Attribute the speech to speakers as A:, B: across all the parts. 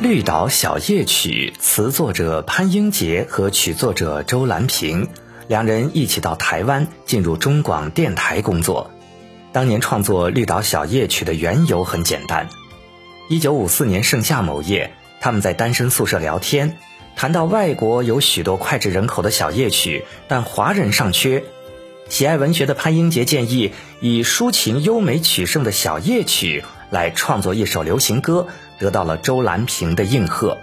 A: 绿岛小夜曲》词作者潘英杰和曲作者周兰萍，两人一起到台湾进入中广电台工作。当年创作《绿岛小夜曲》的缘由很简单：一九五四年盛夏某夜，他们在单身宿舍聊天，谈到外国有许多脍炙人口的小夜曲，但华人尚缺。喜爱文学的潘英杰建议以抒情优美取胜的小夜曲来创作一首流行歌。得到了周兰萍的应和，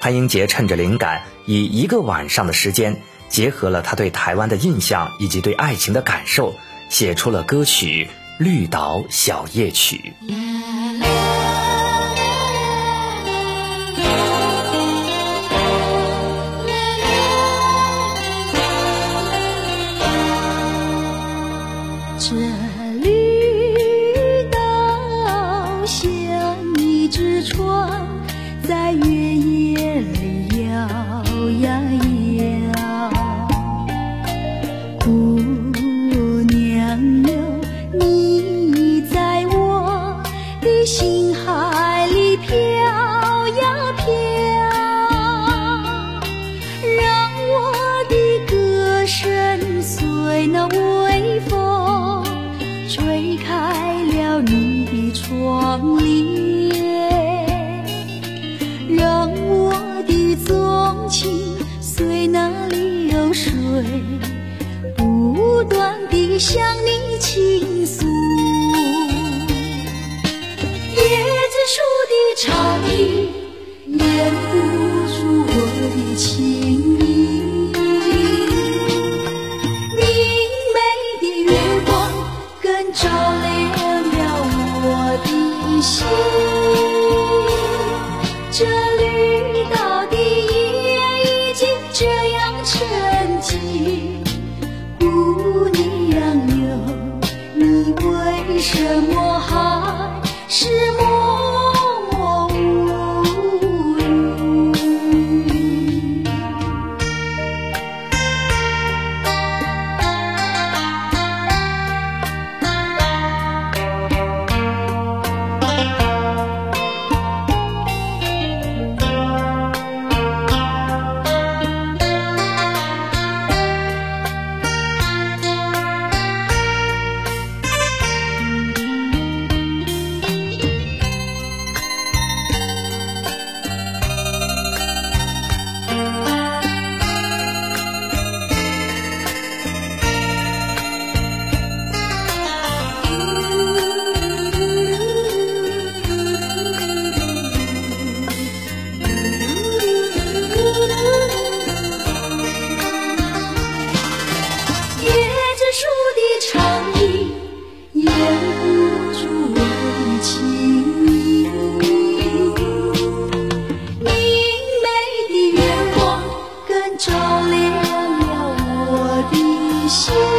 A: 潘英杰趁着灵感，以一个晚上的时间，结合了他对台湾的印象以及对爱情的感受，写出了歌曲《绿岛小夜曲》。
B: 船在月夜里摇呀摇孤向你倾诉。椰子树的长影，掩不住我的情意。明媚的月光，更照亮了我的心。什么？心。